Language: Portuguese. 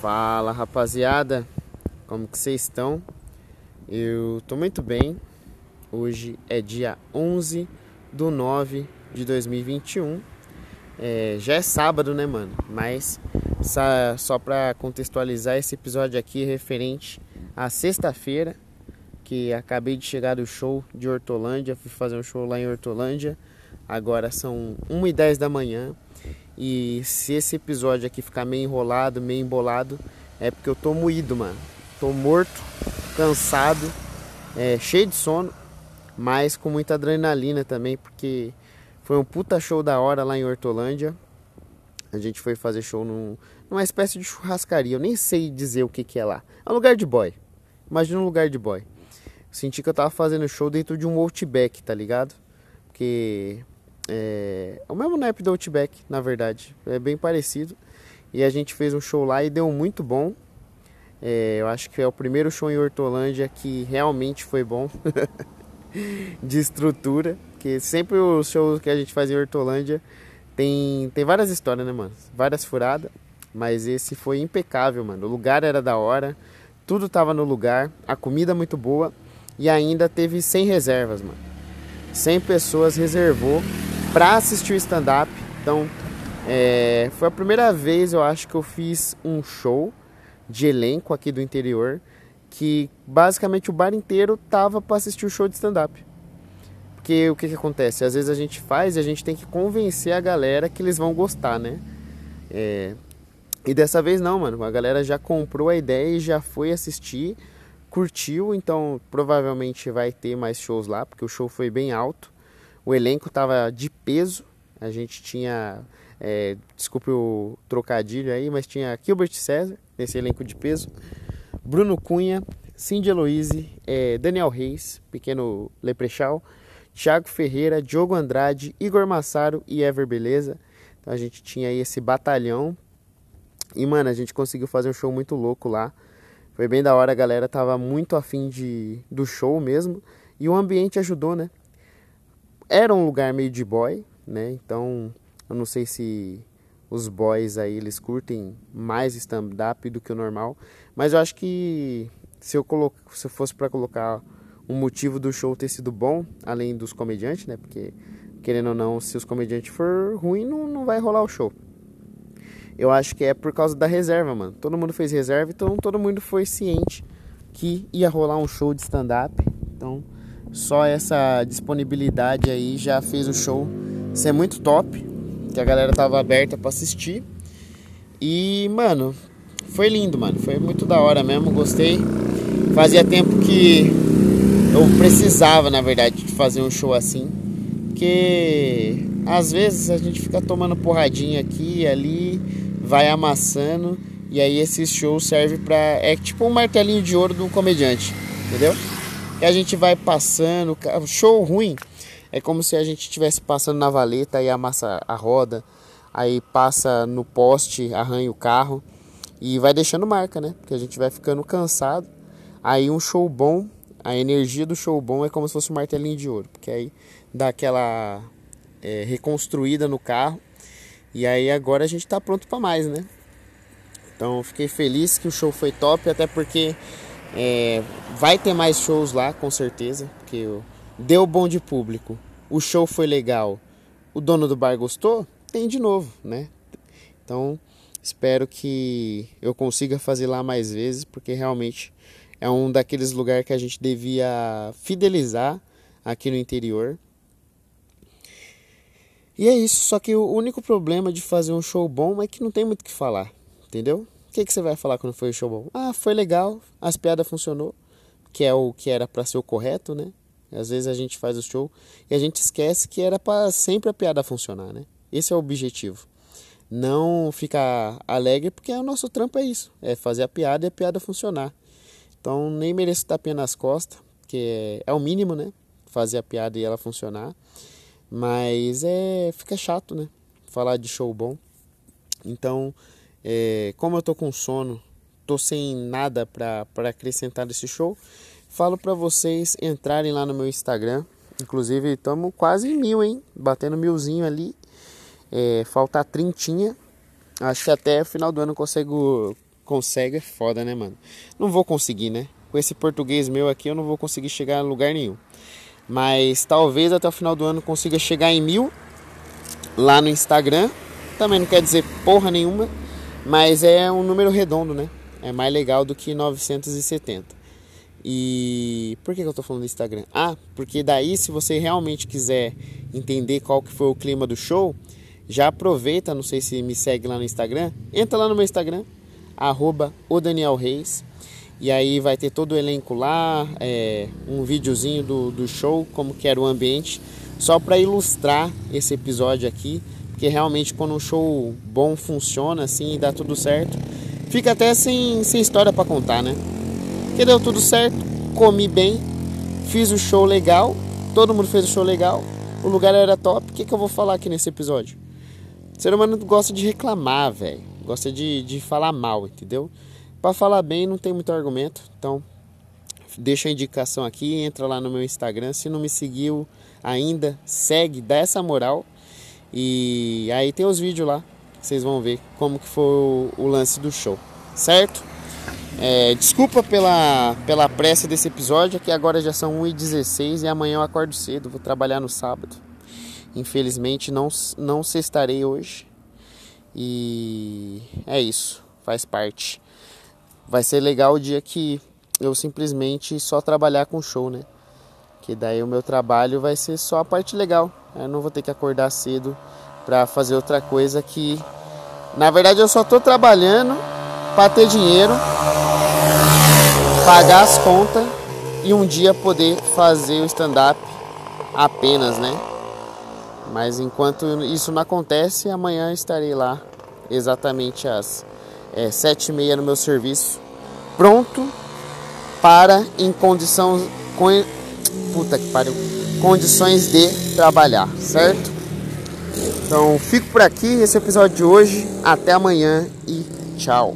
Fala rapaziada, como que vocês estão? Eu tô muito bem. Hoje é dia 11 do 9 de 2021. É, já é sábado, né, mano? Mas só pra contextualizar esse episódio aqui referente à sexta-feira, que acabei de chegar do show de Hortolândia, fui fazer um show lá em Hortolândia. Agora são 1h10 da manhã. E se esse episódio aqui ficar meio enrolado, meio embolado, é porque eu tô moído, mano. Tô morto, cansado, é, cheio de sono, mas com muita adrenalina também, porque foi um puta show da hora lá em Hortolândia. A gente foi fazer show num, numa espécie de churrascaria. Eu nem sei dizer o que, que é lá. É um lugar de boy. Imagina um lugar de boy. Senti que eu tava fazendo show dentro de um Outback, tá ligado? Porque é, é o mesmo naipe do Outback, na verdade. É bem parecido. E a gente fez um show lá e deu muito bom. É, eu acho que é o primeiro show em Hortolândia que realmente foi bom. de estrutura. Porque sempre os shows que a gente faz em Hortolândia tem, tem várias histórias, né, mano? Várias furadas. Mas esse foi impecável, mano. O lugar era da hora. Tudo tava no lugar. A comida muito boa. E ainda teve 100 reservas, mano. 100 pessoas reservou para assistir o stand-up. Então, é, foi a primeira vez, eu acho, que eu fiz um show de elenco aqui do interior que basicamente o bar inteiro tava para assistir o show de stand-up. Porque o que, que acontece? Às vezes a gente faz e a gente tem que convencer a galera que eles vão gostar, né? É... E dessa vez não, mano. A galera já comprou a ideia e já foi assistir, curtiu, então provavelmente vai ter mais shows lá, porque o show foi bem alto. O elenco estava de peso. A gente tinha, é, desculpe o trocadilho aí, mas tinha Gilbert César nesse elenco de peso, Bruno Cunha, Cindy Eloise, é, Daniel Reis, pequeno Leprechal, Thiago Ferreira, Diogo Andrade, Igor Massaro e Ever Beleza. Então a gente tinha aí esse batalhão. E mano, a gente conseguiu fazer um show muito louco lá. Foi bem da hora, a galera tava muito afim de, do show mesmo. E o ambiente ajudou, né? Era um lugar meio de boy, né? Então, eu não sei se os boys aí eles curtem mais stand-up do que o normal, mas eu acho que se eu se eu fosse para colocar um motivo do show ter sido bom, além dos comediantes, né? Porque querendo ou não, se os comediantes for ruim, não, não vai rolar o show. Eu acho que é por causa da reserva, mano. Todo mundo fez reserva, então todo mundo foi ciente que ia rolar um show de stand-up. Então, só essa disponibilidade aí já fez o show ser muito top, que a galera tava aberta para assistir. E, mano, foi lindo, mano. Foi muito da hora mesmo, gostei. Fazia tempo que eu precisava, na verdade, de fazer um show assim. Porque às vezes a gente fica tomando porradinha aqui e ali, vai amassando. E aí esse show serve pra. É tipo um martelinho de ouro um comediante, entendeu? E a gente vai passando, show ruim. É como se a gente estivesse passando na valeta e amassa a roda, aí passa no poste, arranha o carro e vai deixando marca, né? Porque a gente vai ficando cansado. Aí um show bom, a energia do show bom é como se fosse um martelinho de ouro, porque aí dá aquela é, reconstruída no carro. E aí agora a gente tá pronto para mais, né? Então fiquei feliz que o show foi top, até porque é, vai ter mais shows lá, com certeza, porque deu bom de público, o show foi legal, o dono do bar gostou, tem de novo, né? Então, espero que eu consiga fazer lá mais vezes, porque realmente é um daqueles lugares que a gente devia fidelizar aqui no interior. E é isso, só que o único problema de fazer um show bom é que não tem muito o que falar, entendeu? O que, que você vai falar quando foi o show bom? Ah, foi legal, as piadas funcionou, que é o que era para ser o correto, né? Às vezes a gente faz o show e a gente esquece que era para sempre a piada funcionar, né? Esse é o objetivo. Não ficar alegre porque o nosso trampo é isso, é fazer a piada e a piada funcionar. Então nem mereço tapinha nas costas, que é, é o mínimo, né? Fazer a piada e ela funcionar. Mas é fica chato, né? Falar de show bom. Então, é, como eu tô com sono, tô sem nada para acrescentar nesse show, falo para vocês entrarem lá no meu Instagram. Inclusive, estamos quase em mil, hein? Batendo milzinho ali. É, falta trintinha. Acho que até o final do ano consigo, consegue é foda, né, mano? Não vou conseguir, né? Com esse português meu aqui eu não vou conseguir chegar a lugar nenhum. Mas talvez até o final do ano consiga chegar em mil lá no Instagram. Também não quer dizer porra nenhuma, mas é um número redondo, né? É mais legal do que 970. E por que, eu tô falando do Instagram? Ah, porque daí se você realmente quiser entender qual que foi o clima do show, já aproveita, não sei se me segue lá no Instagram, entra lá no meu Instagram, arroba o Daniel Reis, e aí vai ter todo o elenco lá, é, um videozinho do, do show, como que era o ambiente, só para ilustrar esse episódio aqui, porque realmente quando um show bom funciona assim e dá tudo certo, fica até sem, sem história para contar, né? Que deu tudo certo, comi bem, fiz o show legal, todo mundo fez o show legal, o lugar era top. O que, que eu vou falar aqui nesse episódio? O ser humano gosta de reclamar, velho. Gosta de, de falar mal, entendeu? Para falar bem não tem muito argumento. Então, deixa a indicação aqui, entra lá no meu Instagram. Se não me seguiu ainda, segue, dá essa moral. E aí tem os vídeos lá, vocês vão ver como que foi o, lance do show, certo? É, desculpa pela, pela pressa desse episódio, que agora já são 1h16 e amanhã eu acordo cedo, vou trabalhar no sábado. Infelizmente não, não sextarei hoje. E é isso, faz parte. Vai ser legal o dia que eu simplesmente só trabalhar com show, né? Que daí o meu trabalho vai ser só a parte legal. Eu não vou ter que acordar cedo para fazer outra coisa que na verdade eu só tô trabalhando para ter dinheiro pagar as contas e um dia poder fazer o stand-up apenas, né? Mas enquanto isso não acontece, amanhã estarei lá exatamente às é, sete e meia no meu serviço, pronto para em condição puta que pariu, condições de trabalhar, certo? Então fico por aqui esse episódio de hoje, até amanhã e tchau.